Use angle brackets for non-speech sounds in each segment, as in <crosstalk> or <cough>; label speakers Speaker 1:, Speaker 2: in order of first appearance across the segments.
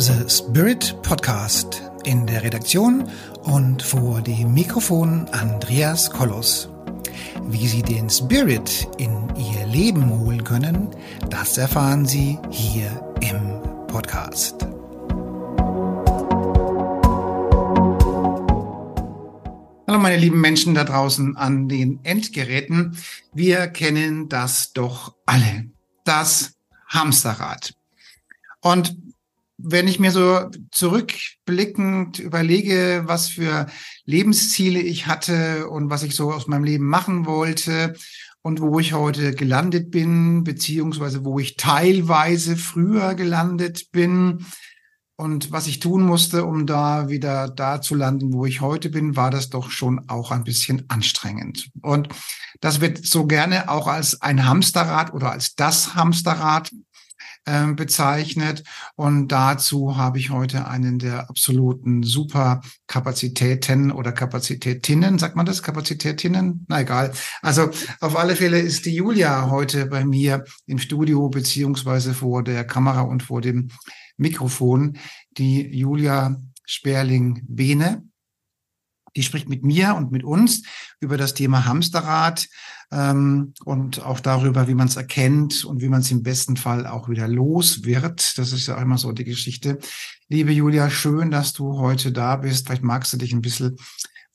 Speaker 1: The Spirit Podcast. In der Redaktion und vor dem Mikrofon Andreas Kollos. Wie Sie den Spirit in Ihr Leben holen können, das erfahren Sie hier im Podcast. Hallo meine lieben Menschen da draußen an den Endgeräten. Wir kennen das doch alle. Das Hamsterrad. Und wenn ich mir so zurückblickend überlege, was für Lebensziele ich hatte und was ich so aus meinem Leben machen wollte und wo ich heute gelandet bin, beziehungsweise wo ich teilweise früher gelandet bin und was ich tun musste, um da wieder da zu landen, wo ich heute bin, war das doch schon auch ein bisschen anstrengend. Und das wird so gerne auch als ein Hamsterrad oder als das Hamsterrad äh, bezeichnet. Und dazu habe ich heute einen der absoluten Superkapazitäten oder Kapazitätinnen, sagt man das? Kapazitätinnen? Na egal. Also auf alle Fälle ist die Julia heute bei mir im Studio beziehungsweise vor der Kamera und vor dem Mikrofon. Die Julia Sperling-Bene. Die spricht mit mir und mit uns über das Thema Hamsterrad ähm, und auch darüber, wie man es erkennt und wie man es im besten Fall auch wieder los wird. Das ist ja auch immer so die Geschichte. Liebe Julia, schön, dass du heute da bist. Vielleicht magst du dich ein bisschen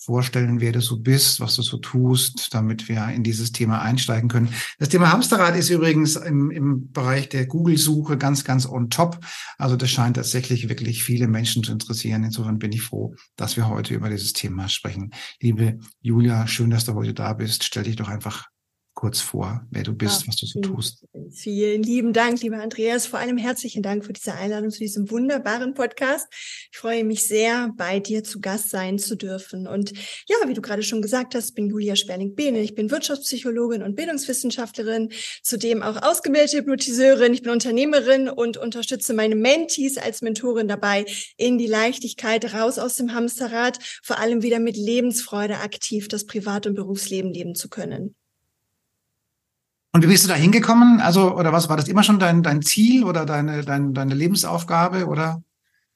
Speaker 1: vorstellen, wer du so bist, was du so tust, damit wir in dieses Thema einsteigen können. Das Thema Hamsterrad ist übrigens im, im Bereich der Google-Suche ganz, ganz on top. Also das scheint tatsächlich wirklich viele Menschen zu interessieren. Insofern bin ich froh, dass wir heute über dieses Thema sprechen. Liebe Julia, schön, dass du heute da bist. Stell dich doch einfach kurz vor, wer du bist, ja, was du so tust.
Speaker 2: Vielen lieben Dank, lieber Andreas. Vor allem herzlichen Dank für diese Einladung zu diesem wunderbaren Podcast. Ich freue mich sehr, bei dir zu Gast sein zu dürfen. Und ja, wie du gerade schon gesagt hast, bin Julia Sperling-Behne. Ich bin Wirtschaftspsychologin und Bildungswissenschaftlerin, zudem auch ausgebildete Hypnotiseurin. Ich bin Unternehmerin und unterstütze meine Mentees als Mentorin dabei, in die Leichtigkeit raus aus dem Hamsterrad, vor allem wieder mit Lebensfreude aktiv das Privat- und Berufsleben leben zu können.
Speaker 1: Und wie bist du da hingekommen? Also, oder was war das immer schon dein, dein Ziel oder deine, deine, deine Lebensaufgabe oder?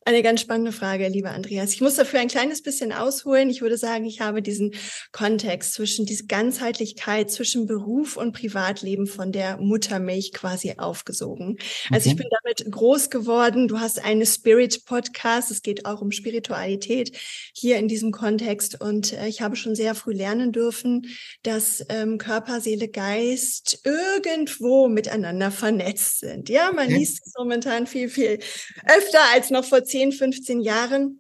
Speaker 2: Eine ganz spannende Frage, lieber Andreas. Ich muss dafür ein kleines bisschen ausholen. Ich würde sagen, ich habe diesen Kontext zwischen diese Ganzheitlichkeit zwischen Beruf und Privatleben von der Muttermilch quasi aufgesogen. Also okay. ich bin damit groß geworden. Du hast eine Spirit Podcast. Es geht auch um Spiritualität hier in diesem Kontext. Und äh, ich habe schon sehr früh lernen dürfen, dass ähm, Körper, Seele, Geist irgendwo miteinander vernetzt sind. Ja, man liest es momentan viel, viel öfter als noch vor 10, 15 Jahren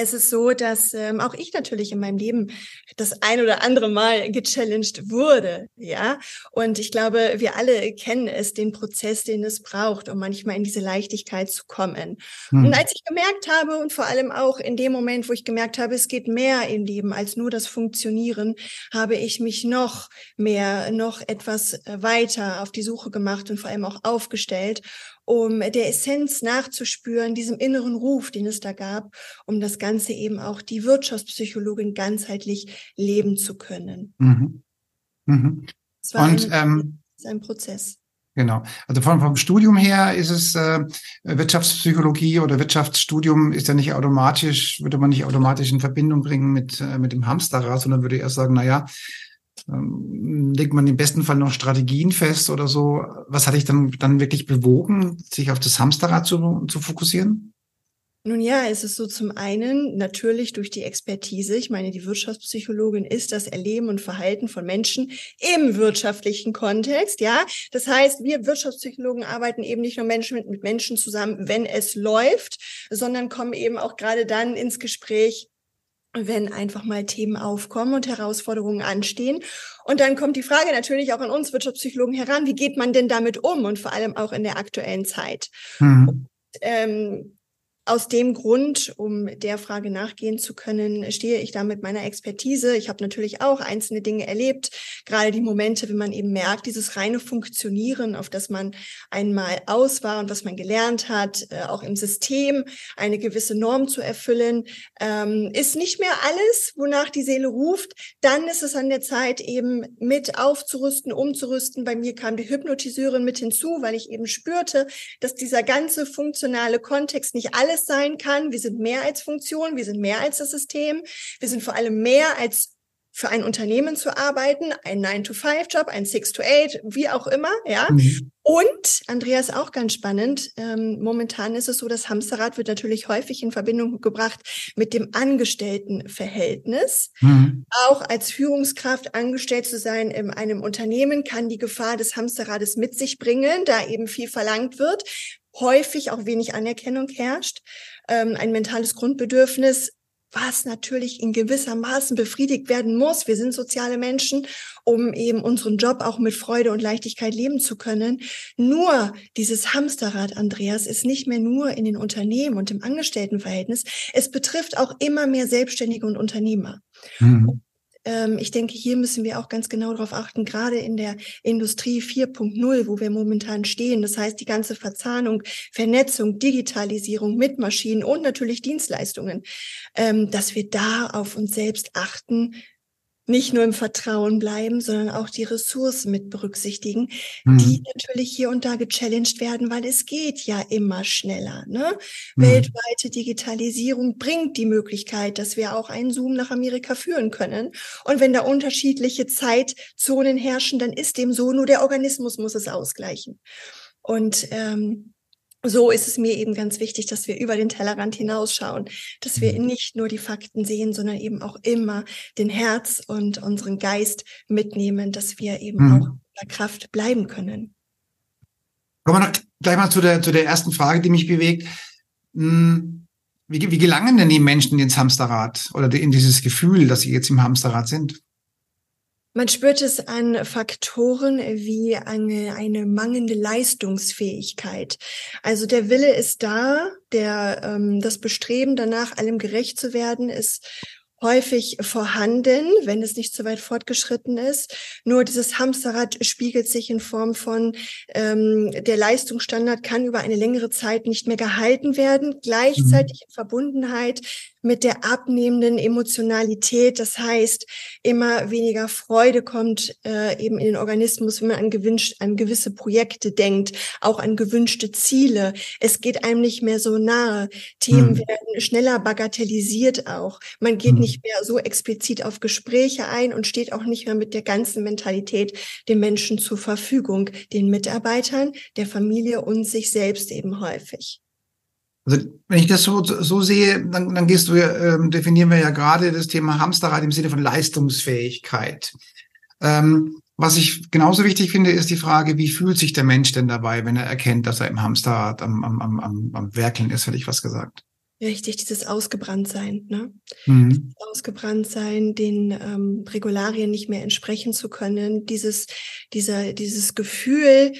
Speaker 2: es ist so, dass ähm, auch ich natürlich in meinem Leben das ein oder andere Mal gechallenged wurde, ja. Und ich glaube, wir alle kennen es, den Prozess, den es braucht, um manchmal in diese Leichtigkeit zu kommen. Hm. Und als ich gemerkt habe und vor allem auch in dem Moment, wo ich gemerkt habe, es geht mehr im Leben als nur das Funktionieren, habe ich mich noch mehr, noch etwas äh, weiter auf die Suche gemacht und vor allem auch aufgestellt um der Essenz nachzuspüren, diesem inneren Ruf, den es da gab, um das Ganze eben auch die Wirtschaftspsychologin ganzheitlich leben zu können. Mhm.
Speaker 1: Mhm.
Speaker 2: Es war Und, eine, ähm, ein Prozess.
Speaker 1: Genau. Also vom, vom Studium her ist es äh, Wirtschaftspsychologie oder Wirtschaftsstudium ist ja nicht automatisch, würde man nicht automatisch in Verbindung bringen mit, äh, mit dem Hamsterrad, sondern würde eher sagen, na ja, ähm, legt man im besten Fall noch Strategien fest oder so. Was hat dich dann, dann wirklich bewogen, sich auf das Hamsterrad zu, zu fokussieren?
Speaker 2: Nun ja, es ist so zum einen natürlich durch die Expertise. Ich meine, die Wirtschaftspsychologin ist das Erleben und Verhalten von Menschen im wirtschaftlichen Kontext. Ja, das heißt, wir Wirtschaftspsychologen arbeiten eben nicht nur Menschen mit, mit Menschen zusammen, wenn es läuft, sondern kommen eben auch gerade dann ins Gespräch, wenn einfach mal Themen aufkommen und Herausforderungen anstehen. Und dann kommt die Frage natürlich auch an uns Wirtschaftspsychologen heran, wie geht man denn damit um und vor allem auch in der aktuellen Zeit. Mhm. Und, ähm, aus dem Grund, um der Frage nachgehen zu können, stehe ich da mit meiner Expertise. Ich habe natürlich auch einzelne Dinge erlebt, gerade die Momente, wenn man eben merkt, dieses reine Funktionieren, auf das man einmal aus war und was man gelernt hat, äh, auch im System eine gewisse Norm zu erfüllen, ähm, ist nicht mehr alles, wonach die Seele ruft. Dann ist es an der Zeit, eben mit aufzurüsten, umzurüsten. Bei mir kam die Hypnotiseurin mit hinzu, weil ich eben spürte, dass dieser ganze funktionale Kontext nicht alles sein kann. Wir sind mehr als Funktion, wir sind mehr als das System, wir sind vor allem mehr als für ein Unternehmen zu arbeiten, ein 9-to-5-Job, ein 6-to-8, wie auch immer, ja. Mhm. Und, Andreas, auch ganz spannend, ähm, momentan ist es so, das Hamsterrad wird natürlich häufig in Verbindung gebracht mit dem Angestelltenverhältnis. Mhm. Auch als Führungskraft angestellt zu sein in einem Unternehmen kann die Gefahr des Hamsterrades mit sich bringen, da eben viel verlangt wird, häufig auch wenig Anerkennung herrscht, ähm, ein mentales Grundbedürfnis was natürlich in gewisser Maßen befriedigt werden muss. Wir sind soziale Menschen, um eben unseren Job auch mit Freude und Leichtigkeit leben zu können. Nur dieses Hamsterrad, Andreas, ist nicht mehr nur in den Unternehmen und im Angestelltenverhältnis. Es betrifft auch immer mehr Selbstständige und Unternehmer. Mhm. Ähm, ich denke, hier müssen wir auch ganz genau darauf achten, gerade in der Industrie 4.0, wo wir momentan stehen. Das heißt, die ganze Verzahnung, Vernetzung, Digitalisierung mit Maschinen und natürlich Dienstleistungen, ähm, dass wir da auf uns selbst achten, nicht nur im Vertrauen bleiben, sondern auch die Ressourcen mit berücksichtigen, mhm. die natürlich hier und da gechallenged werden, weil es geht ja immer schneller. Ne? Mhm. Weltweite Digitalisierung bringt die Möglichkeit, dass wir auch einen Zoom nach Amerika führen können. Und wenn da unterschiedliche Zeitzonen herrschen, dann ist dem so, nur der Organismus muss es ausgleichen. Und ähm, so ist es mir eben ganz wichtig, dass wir über den Tellerrand hinausschauen, dass wir mhm. nicht nur die Fakten sehen, sondern eben auch immer den Herz und unseren Geist mitnehmen, dass wir eben mhm. auch in der Kraft bleiben können.
Speaker 1: Kommen wir noch gleich mal zu der, zu der ersten Frage, die mich bewegt. Hm, wie, wie gelangen denn die Menschen ins Hamsterrad oder in dieses Gefühl, dass sie jetzt im Hamsterrad sind?
Speaker 2: Man spürt es an Faktoren wie eine, eine mangelnde Leistungsfähigkeit. Also der Wille ist da, der ähm, das Bestreben danach, allem gerecht zu werden, ist häufig vorhanden, wenn es nicht so weit fortgeschritten ist. Nur dieses Hamsterrad spiegelt sich in Form von ähm, der Leistungsstandard kann über eine längere Zeit nicht mehr gehalten werden, gleichzeitig in Verbundenheit mit der abnehmenden Emotionalität. Das heißt, immer weniger Freude kommt äh, eben in den Organismus, wenn man an, gewünscht, an gewisse Projekte denkt, auch an gewünschte Ziele. Es geht einem nicht mehr so nahe. Themen hm. werden schneller bagatellisiert auch. Man geht hm. nicht mehr so explizit auf Gespräche ein und steht auch nicht mehr mit der ganzen Mentalität den Menschen zur Verfügung, den Mitarbeitern, der Familie und sich selbst eben häufig.
Speaker 1: Also wenn ich das so, so sehe, dann, dann gehst du, ähm, definieren wir ja gerade das Thema Hamsterrad im Sinne von Leistungsfähigkeit. Ähm, was ich genauso wichtig finde, ist die Frage, wie fühlt sich der Mensch denn dabei, wenn er erkennt, dass er im Hamsterrad am, am, am, am Werkeln ist, hätte ich was gesagt.
Speaker 2: Richtig, dieses Ausgebranntsein, ne? Mhm. Ausgebranntsein, den ähm, Regularien nicht mehr entsprechen zu können, dieses, dieser, dieses Gefühl,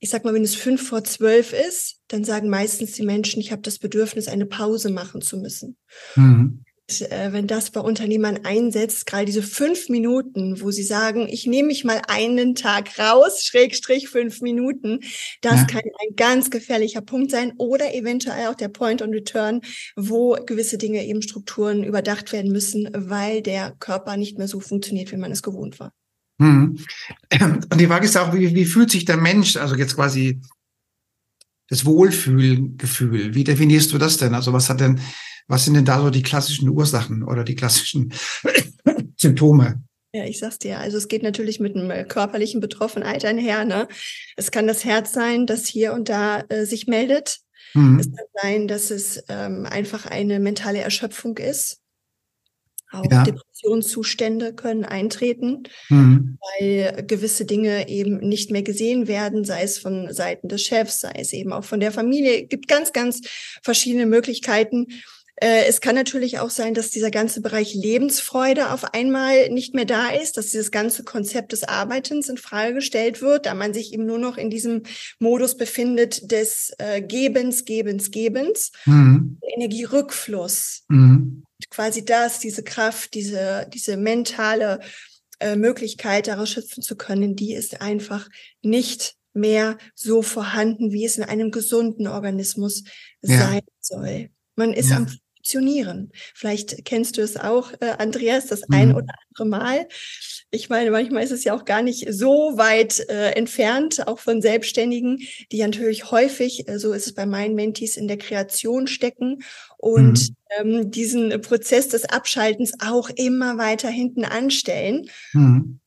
Speaker 2: ich sag mal, wenn es fünf vor zwölf ist, dann sagen meistens die Menschen, ich habe das Bedürfnis, eine Pause machen zu müssen. Mhm. Und, äh, wenn das bei Unternehmern einsetzt, gerade diese fünf Minuten, wo sie sagen, ich nehme mich mal einen Tag raus, <laughs> Schrägstrich fünf Minuten, das ja. kann ein ganz gefährlicher Punkt sein oder eventuell auch der Point on Return, wo gewisse Dinge eben Strukturen überdacht werden müssen, weil der Körper nicht mehr so funktioniert, wie man es gewohnt war.
Speaker 1: Mhm. <clears throat> Und die Frage ist auch, wie, wie fühlt sich der Mensch, also jetzt quasi das Wohlfühlgefühl, wie definierst du das denn? Also was hat denn, was sind denn da so die klassischen Ursachen oder die klassischen <clears throat> Symptome?
Speaker 2: Ja, ich sag's dir. Also es geht natürlich mit einem körperlichen Betroffenheit einher. Ne? Es kann das Herz sein, das hier und da äh, sich meldet. Mhm. Es kann sein, dass es ähm, einfach eine mentale Erschöpfung ist. Auch ja. Depressionszustände können eintreten, mhm. weil gewisse Dinge eben nicht mehr gesehen werden, sei es von Seiten des Chefs, sei es eben auch von der Familie. Es gibt ganz, ganz verschiedene Möglichkeiten. Äh, es kann natürlich auch sein, dass dieser ganze Bereich Lebensfreude auf einmal nicht mehr da ist, dass dieses ganze Konzept des Arbeitens in Frage gestellt wird, da man sich eben nur noch in diesem Modus befindet des äh, Gebens, Gebens, Gebens, mhm. Energierückfluss. Mhm. Quasi das, diese Kraft, diese, diese mentale äh, Möglichkeit daraus schöpfen zu können, die ist einfach nicht mehr so vorhanden, wie es in einem gesunden Organismus ja. sein soll. Man ist ja. am Funktionieren. Vielleicht kennst du es auch, äh, Andreas, das mhm. ein oder andere Mal. Ich meine, manchmal ist es ja auch gar nicht so weit äh, entfernt, auch von Selbstständigen, die natürlich häufig, äh, so ist es bei meinen Mentees, in der Kreation stecken und mhm. ähm, diesen Prozess des Abschaltens auch immer weiter hinten anstellen. Mhm.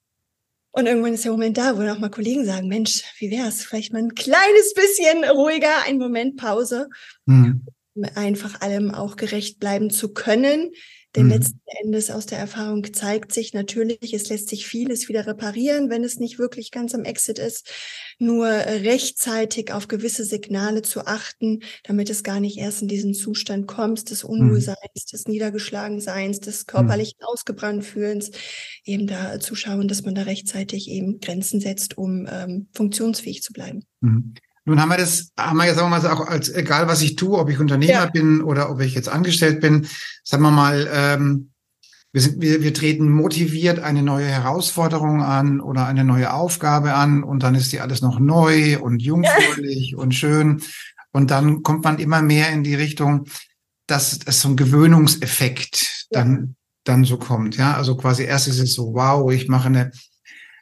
Speaker 2: Und irgendwann ist der Moment da, wo auch mal Kollegen sagen, Mensch, wie wär's? Vielleicht mal ein kleines bisschen ruhiger, ein Moment Pause. Mhm einfach allem auch gerecht bleiben zu können. Denn mhm. letzten Endes aus der Erfahrung zeigt sich natürlich, es lässt sich vieles wieder reparieren, wenn es nicht wirklich ganz am Exit ist. Nur rechtzeitig auf gewisse Signale zu achten, damit es gar nicht erst in diesen Zustand kommt, des mhm. Unwohlseins, mhm. des Niedergeschlagenseins, des körperlichen mhm. Ausgebranntfühlens, eben da zu schauen, dass man da rechtzeitig eben Grenzen setzt, um ähm, funktionsfähig zu bleiben.
Speaker 1: Mhm. Nun haben wir das, haben wir jetzt sagen wir mal auch als egal was ich tue, ob ich Unternehmer ja. bin oder ob ich jetzt angestellt bin, sagen wir mal, ähm, wir sind, wir, wir treten motiviert eine neue Herausforderung an oder eine neue Aufgabe an und dann ist die alles noch neu und <laughs> jungfräulich und schön und dann kommt man immer mehr in die Richtung, dass es so ein Gewöhnungseffekt ja. dann dann so kommt, ja, also quasi erst ist es so, wow, ich mache eine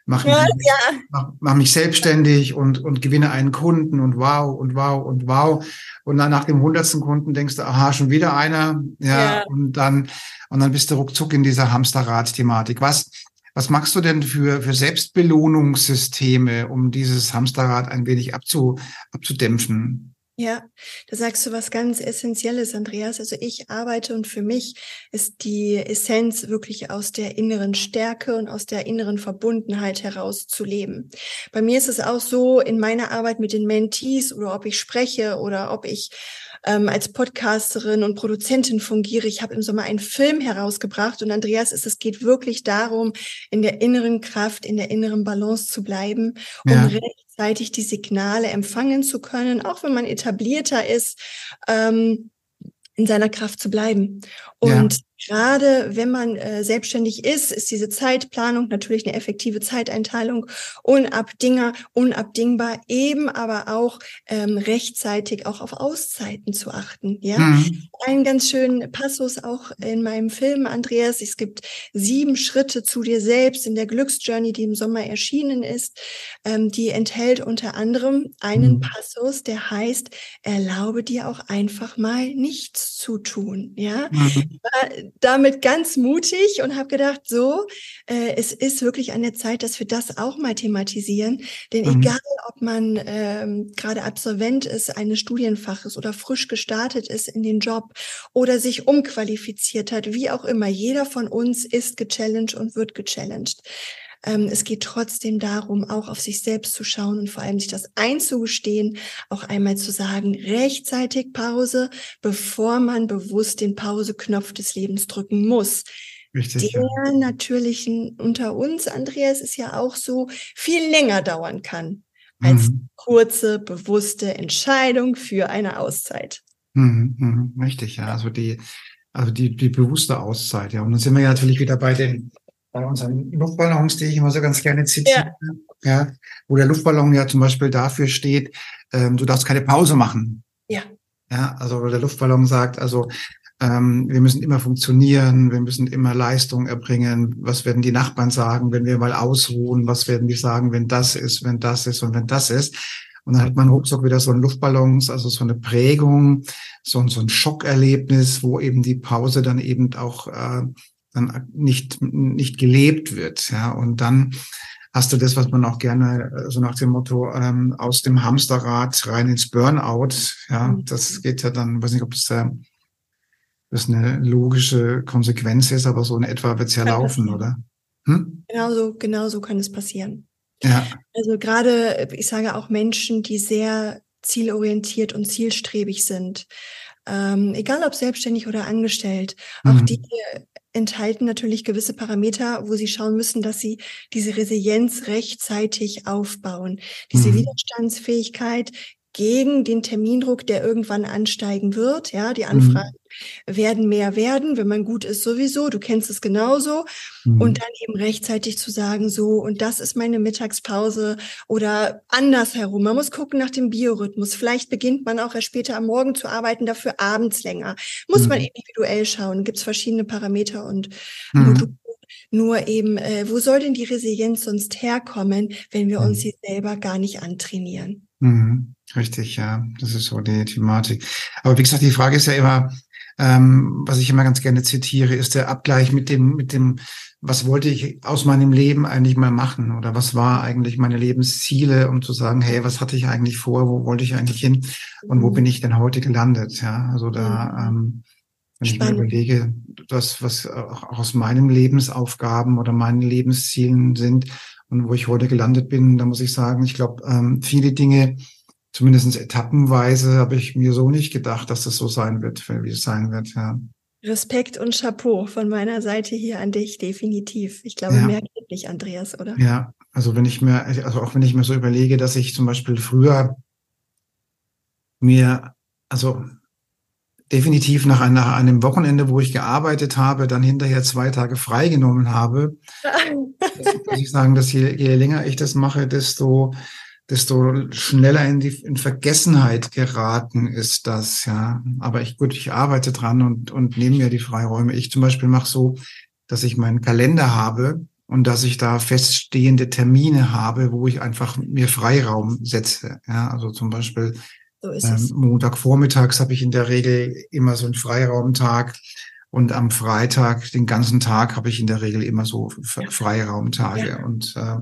Speaker 1: mache ja, mich, ja. mach, mach mich selbstständig und, und gewinne einen Kunden und wow und wow und wow. Und dann nach dem hundertsten Kunden denkst du, aha, schon wieder einer. Ja, ja. und dann, und dann bist du ruckzuck in dieser Hamsterrad-Thematik. Was, was machst du denn für, für Selbstbelohnungssysteme, um dieses Hamsterrad ein wenig abzu, abzudämpfen?
Speaker 2: Ja, da sagst du was ganz Essentielles, Andreas. Also ich arbeite und für mich ist die Essenz wirklich aus der inneren Stärke und aus der inneren Verbundenheit heraus zu leben. Bei mir ist es auch so in meiner Arbeit mit den Mentees oder ob ich spreche oder ob ich ähm, als Podcasterin und Produzentin fungiere. Ich habe im Sommer einen Film herausgebracht und Andreas, ist, es geht wirklich darum, in der inneren Kraft, in der inneren Balance zu bleiben, um ja rechtzeitig die Signale empfangen zu können, auch wenn man etablierter ist, ähm, in seiner Kraft zu bleiben. Und ja. Gerade wenn man äh, selbstständig ist, ist diese Zeitplanung natürlich eine effektive Zeiteinteilung unabdinger, unabdingbar, eben aber auch ähm, rechtzeitig auch auf Auszeiten zu achten. Ja, mhm. ein ganz schönen Passus auch in meinem Film, Andreas. Es gibt sieben Schritte zu dir selbst in der Glücksjourney, die im Sommer erschienen ist. Ähm, die enthält unter anderem einen mhm. Passus, der heißt: Erlaube dir auch einfach mal nichts zu tun. Ja. Mhm damit ganz mutig und habe gedacht, so, äh, es ist wirklich an der Zeit, dass wir das auch mal thematisieren. Denn mhm. egal, ob man ähm, gerade Absolvent ist, eines Studienfaches oder frisch gestartet ist in den Job oder sich umqualifiziert hat, wie auch immer, jeder von uns ist gechallenged und wird gechallenged. Ähm, es geht trotzdem darum, auch auf sich selbst zu schauen und vor allem sich das einzugestehen, auch einmal zu sagen, rechtzeitig Pause, bevor man bewusst den Pauseknopf des Lebens drücken muss. Richtig, der ja. natürlichen unter uns, Andreas, ist ja auch so viel länger dauern kann als mhm. kurze, bewusste Entscheidung für eine Auszeit.
Speaker 1: Mhm, mhm, richtig, ja. Also die, also die, die bewusste Auszeit, ja. Und dann sind wir ja natürlich wieder bei den bei unseren Luftballons, die ich immer so ganz gerne zitiere, ja. ja wo der Luftballon ja zum Beispiel dafür steht, ähm, du darfst keine Pause machen.
Speaker 2: Ja.
Speaker 1: Ja, also der Luftballon sagt, also ähm, wir müssen immer funktionieren, wir müssen immer Leistung erbringen. Was werden die Nachbarn sagen, wenn wir mal ausruhen? Was werden die sagen, wenn das ist, wenn das ist und wenn das ist? Und dann hat man ruckzuck wieder so ein Luftballons, also so eine Prägung, so, so ein Schockerlebnis, wo eben die Pause dann eben auch äh, dann nicht, nicht gelebt wird. Ja, und dann hast du das, was man auch gerne äh, so nach dem Motto ähm, aus dem Hamsterrad rein ins Burnout. Ja, mhm. das geht ja dann, weiß nicht, ob es äh, das eine logische Konsequenz ist, aber so in etwa wird es ja laufen, oder?
Speaker 2: Hm? Genauso, genau so kann es passieren.
Speaker 1: Ja.
Speaker 2: Also gerade, ich sage auch Menschen, die sehr zielorientiert und zielstrebig sind, ähm, egal ob selbstständig oder angestellt, auch mhm. die enthalten natürlich gewisse Parameter, wo sie schauen müssen, dass sie diese Resilienz rechtzeitig aufbauen. Diese mhm. Widerstandsfähigkeit gegen den Termindruck, der irgendwann ansteigen wird. Ja, die mhm. Anfragen. Werden mehr werden, wenn man gut ist sowieso. Du kennst es genauso. Mhm. Und dann eben rechtzeitig zu sagen, so, und das ist meine Mittagspause oder andersherum. Man muss gucken nach dem Biorhythmus. Vielleicht beginnt man auch erst später am Morgen zu arbeiten, dafür abends länger. Muss mhm. man individuell schauen. Gibt es verschiedene Parameter und Module. Mhm. Nur eben, äh, wo soll denn die Resilienz sonst herkommen, wenn wir uns sie selber gar nicht antrainieren?
Speaker 1: Mhm. Richtig, ja. Das ist so die Thematik. Aber wie gesagt, die Frage ist ja immer, ähm, was ich immer ganz gerne zitiere, ist der Abgleich mit dem, mit dem, was wollte ich aus meinem Leben eigentlich mal machen? Oder was war eigentlich meine Lebensziele, um zu sagen, hey, was hatte ich eigentlich vor? Wo wollte ich eigentlich hin? Und wo bin ich denn heute gelandet? Ja, also da, ähm, wenn Spannend. ich mir überlege, das, was auch aus meinen Lebensaufgaben oder meinen Lebenszielen sind und wo ich heute gelandet bin, da muss ich sagen, ich glaube, ähm, viele Dinge, zumindest etappenweise habe ich mir so nicht gedacht, dass das so sein wird, wie es sein wird, ja.
Speaker 2: Respekt und Chapeau von meiner Seite hier an dich, definitiv. Ich glaube, ja. mehr geht nicht, Andreas, oder?
Speaker 1: Ja, also wenn ich mir, also auch wenn ich mir so überlege, dass ich zum Beispiel früher mir, also definitiv nach, ein, nach einem Wochenende, wo ich gearbeitet habe, dann hinterher zwei Tage freigenommen habe, <laughs> muss ich sagen, dass je, je länger ich das mache, desto desto schneller in die in Vergessenheit geraten ist das, ja. Aber ich gut, ich arbeite dran und und nehme mir die Freiräume. Ich zum Beispiel mache so, dass ich meinen Kalender habe und dass ich da feststehende Termine habe, wo ich einfach mir Freiraum setze. Ja, also zum Beispiel so ähm, Montagvormittags habe ich in der Regel immer so einen Freiraumtag. Und am Freitag, den ganzen Tag, habe ich in der Regel immer so Freiraumtage. Ja. Und äh,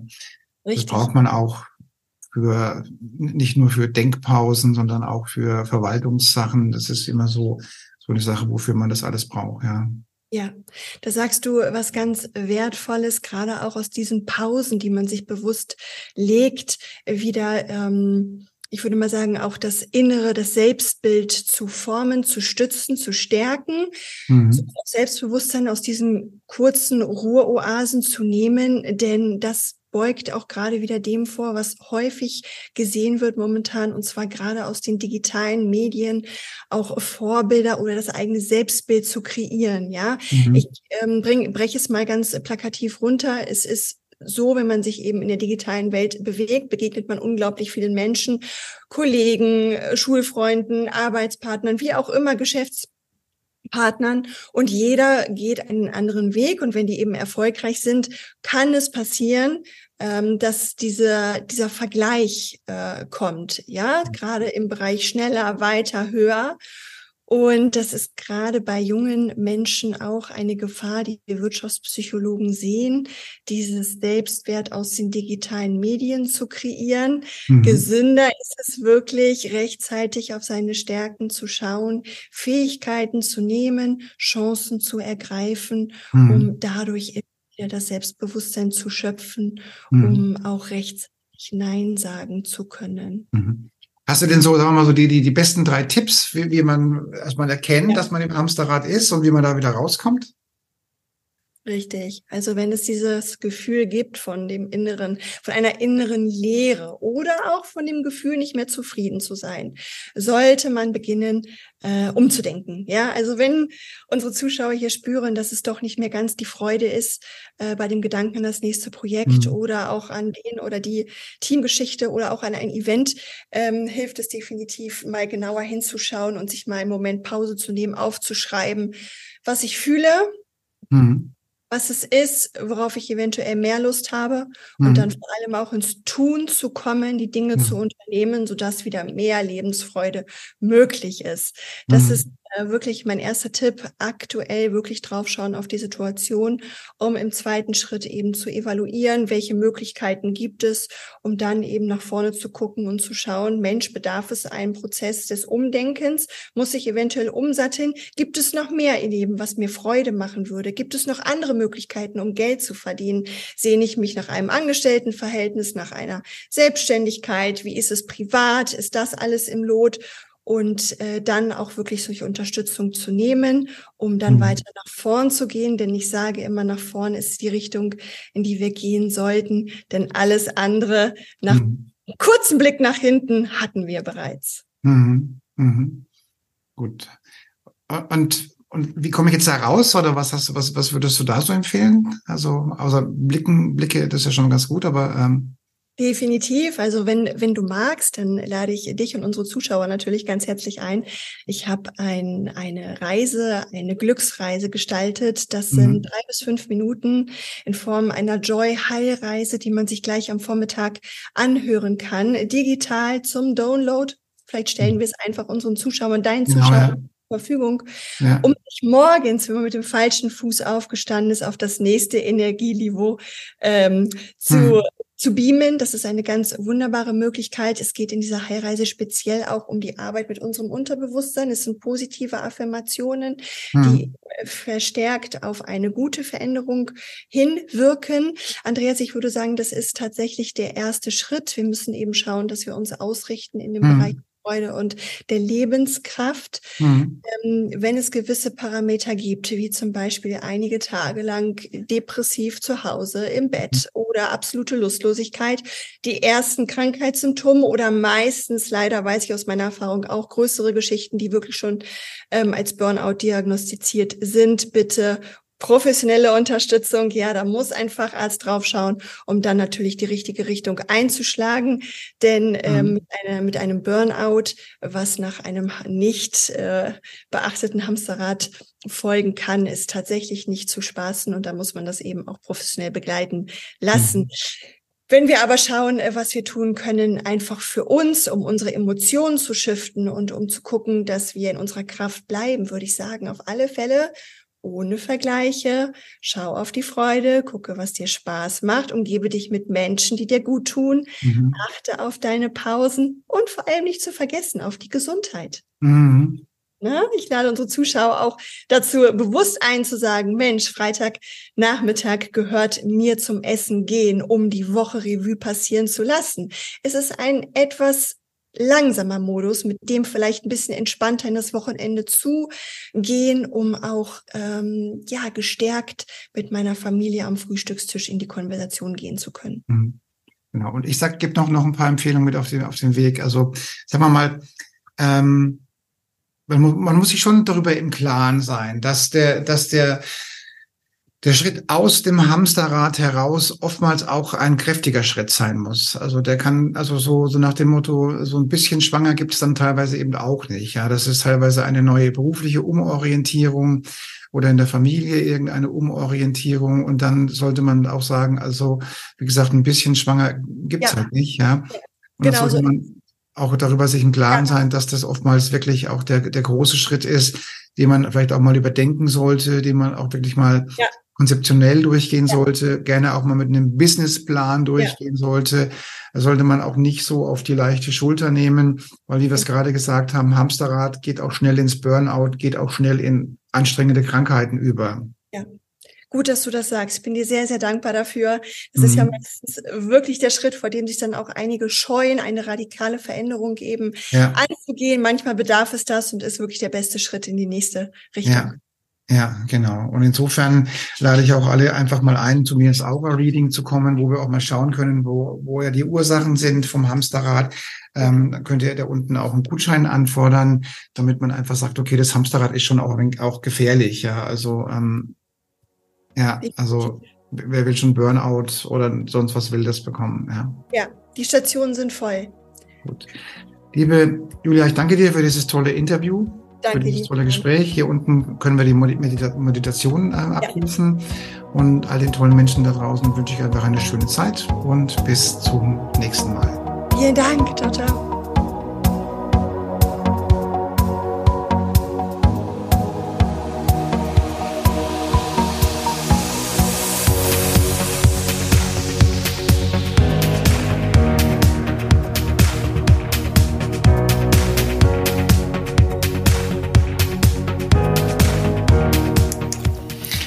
Speaker 1: das braucht man auch für nicht nur für Denkpausen, sondern auch für Verwaltungssachen. Das ist immer so so eine Sache, wofür man das alles braucht, ja.
Speaker 2: Ja, da sagst du was ganz Wertvolles, gerade auch aus diesen Pausen, die man sich bewusst legt, wieder, ähm, ich würde mal sagen, auch das Innere, das Selbstbild zu formen, zu stützen, zu stärken, mhm. so Selbstbewusstsein aus diesen kurzen Ruheoasen zu nehmen, denn das beugt auch gerade wieder dem vor, was häufig gesehen wird momentan, und zwar gerade aus den digitalen Medien, auch Vorbilder oder das eigene Selbstbild zu kreieren. Ja, mhm. ich ähm, bring, breche es mal ganz plakativ runter. Es ist so, wenn man sich eben in der digitalen Welt bewegt, begegnet man unglaublich vielen Menschen, Kollegen, Schulfreunden, Arbeitspartnern, wie auch immer, Geschäfts Partnern. Und jeder geht einen anderen Weg. Und wenn die eben erfolgreich sind, kann es passieren, ähm, dass dieser dieser Vergleich äh, kommt, ja, gerade im Bereich schneller, weiter, höher und das ist gerade bei jungen Menschen auch eine Gefahr, die wir Wirtschaftspsychologen sehen, dieses Selbstwert aus den digitalen Medien zu kreieren. Mhm. Gesünder ist es wirklich, rechtzeitig auf seine Stärken zu schauen, Fähigkeiten zu nehmen, Chancen zu ergreifen, mhm. um dadurch wieder das Selbstbewusstsein zu schöpfen, mhm. um auch rechtzeitig Nein sagen zu können.
Speaker 1: Hast du denn so, sagen wir mal, so die, die, die besten drei Tipps, wie, wie man erstmal erkennt, ja. dass man im Hamsterrad ist und wie man da wieder rauskommt?
Speaker 2: Richtig. Also wenn es dieses Gefühl gibt von dem inneren, von einer inneren Leere oder auch von dem Gefühl, nicht mehr zufrieden zu sein, sollte man beginnen, äh, umzudenken. Ja, also wenn unsere Zuschauer hier spüren, dass es doch nicht mehr ganz die Freude ist äh, bei dem Gedanken an das nächste Projekt mhm. oder auch an den oder die Teamgeschichte oder auch an ein Event, ähm, hilft es definitiv mal genauer hinzuschauen und sich mal einen Moment Pause zu nehmen, aufzuschreiben, was ich fühle. Mhm was es ist, worauf ich eventuell mehr Lust habe mhm. und dann vor allem auch ins Tun zu kommen, die Dinge mhm. zu unternehmen, sodass wieder mehr Lebensfreude möglich ist. Das mhm. ist äh, wirklich mein erster Tipp, aktuell wirklich draufschauen auf die Situation, um im zweiten Schritt eben zu evaluieren, welche Möglichkeiten gibt es, um dann eben nach vorne zu gucken und zu schauen, Mensch, bedarf es einen Prozess des Umdenkens? Muss ich eventuell umsatteln? Gibt es noch mehr in Leben, was mir Freude machen würde? Gibt es noch andere Möglichkeiten, um Geld zu verdienen? Sehne ich mich nach einem Angestelltenverhältnis, nach einer Selbstständigkeit? Wie ist es privat? Ist das alles im Lot? Und äh, dann auch wirklich solche Unterstützung zu nehmen, um dann mhm. weiter nach vorn zu gehen. Denn ich sage immer, nach vorn ist die Richtung, in die wir gehen sollten, denn alles andere nach mhm. kurzen Blick nach hinten hatten wir bereits.
Speaker 1: Mhm. Mhm. Gut. Und und wie komme ich jetzt da raus oder was hast du, was, was würdest du da so empfehlen? Also außer Blicken, Blicke, das ist ja schon ganz gut, aber ähm
Speaker 2: Definitiv. Also wenn, wenn du magst, dann lade ich dich und unsere Zuschauer natürlich ganz herzlich ein. Ich habe ein, eine Reise, eine Glücksreise gestaltet. Das sind mhm. drei bis fünf Minuten in Form einer Joy-Heilreise, die man sich gleich am Vormittag anhören kann. Digital zum Download. Vielleicht stellen mhm. wir es einfach unseren Zuschauern, deinen genau, Zuschauern ja. Verfügung, ja. um sich morgens, wenn man mit dem falschen Fuß aufgestanden ist, auf das nächste Energieniveau ähm, zu, hm. Zu beamen. Das ist eine ganz wunderbare Möglichkeit. Es geht in dieser Heilreise speziell auch um die Arbeit mit unserem Unterbewusstsein. Es sind positive Affirmationen, hm. die verstärkt auf eine gute Veränderung hinwirken. Andreas, ich würde sagen, das ist tatsächlich der erste Schritt. Wir müssen eben schauen, dass wir uns ausrichten in dem hm. Bereich Freude und der Lebenskraft, mhm. ähm, wenn es gewisse Parameter gibt, wie zum Beispiel einige Tage lang depressiv zu Hause im Bett mhm. oder absolute Lustlosigkeit, die ersten Krankheitssymptome oder meistens, leider weiß ich aus meiner Erfahrung, auch größere Geschichten, die wirklich schon ähm, als Burnout diagnostiziert sind, bitte professionelle Unterstützung, ja, da muss ein Facharzt draufschauen, um dann natürlich die richtige Richtung einzuschlagen. Denn mhm. mit, einer, mit einem Burnout, was nach einem nicht äh, beachteten Hamsterrad folgen kann, ist tatsächlich nicht zu spaßen und da muss man das eben auch professionell begleiten lassen. Mhm. Wenn wir aber schauen, äh, was wir tun können, einfach für uns, um unsere Emotionen zu shiften und um zu gucken, dass wir in unserer Kraft bleiben, würde ich sagen, auf alle Fälle ohne Vergleiche. Schau auf die Freude, gucke, was dir Spaß macht, umgebe dich mit Menschen, die dir gut tun. Mhm. Achte auf deine Pausen und vor allem nicht zu vergessen auf die Gesundheit. Mhm. Ne? Ich lade unsere Zuschauer auch dazu bewusst ein zu sagen, Mensch, Freitagnachmittag gehört mir zum Essen gehen, um die Woche Revue passieren zu lassen. Es ist ein etwas langsamer Modus, mit dem vielleicht ein bisschen entspannter in das Wochenende zu gehen, um auch ähm, ja gestärkt mit meiner Familie am Frühstückstisch in die Konversation gehen zu können. Mhm.
Speaker 1: Genau. Und ich sag, gebe noch noch ein paar Empfehlungen mit auf den auf den Weg. Also sagen wir mal. Ähm, man, man muss sich schon darüber im Klaren sein, dass der, dass der der Schritt aus dem Hamsterrad heraus oftmals auch ein kräftiger Schritt sein muss. Also der kann, also so, so nach dem Motto, so ein bisschen schwanger gibt es dann teilweise eben auch nicht. Ja, das ist teilweise eine neue berufliche Umorientierung oder in der Familie irgendeine Umorientierung. Und dann sollte man auch sagen, also, wie gesagt, ein bisschen schwanger gibt's ja. halt nicht, ja. Und genau dann sollte man auch darüber sich im Klaren ja. sein, dass das oftmals wirklich auch der, der große Schritt ist, den man vielleicht auch mal überdenken sollte, den man auch wirklich mal ja konzeptionell durchgehen ja. sollte, gerne auch mal mit einem Businessplan durchgehen ja. sollte. Da sollte man auch nicht so auf die leichte Schulter nehmen, weil wie wir es gerade gesagt haben, Hamsterrad geht auch schnell ins Burnout, geht auch schnell in anstrengende Krankheiten über.
Speaker 2: Ja. Gut, dass du das sagst. Ich bin dir sehr, sehr dankbar dafür. Das mhm. ist ja mhm. meistens wirklich der Schritt, vor dem sich dann auch einige scheuen, eine radikale Veränderung eben ja. anzugehen. Manchmal bedarf es das und ist wirklich der beste Schritt in die nächste Richtung.
Speaker 1: Ja. Genau. Und insofern lade ich auch alle einfach mal ein, zu mir ins Aura-Reading zu kommen, wo wir auch mal schauen können, wo, wo ja die Ursachen sind vom Hamsterrad. Ähm, dann könnt ihr da unten auch einen Gutschein anfordern, damit man einfach sagt, okay, das Hamsterrad ist schon auch, auch gefährlich. Ja, also ähm, ja, also wer will schon Burnout oder sonst was will das bekommen? Ja,
Speaker 2: ja die Stationen sind voll.
Speaker 1: Gut. Liebe Julia, ich danke dir für dieses tolle Interview. Danke für dieses tolle Gespräch. Hier unten können wir die Medita Meditation äh, abrufen. Ja. Und all den tollen Menschen da draußen wünsche ich einfach eine schöne Zeit und bis zum nächsten Mal.
Speaker 2: Vielen Dank. Ciao, ciao.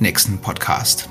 Speaker 1: nächsten Podcast.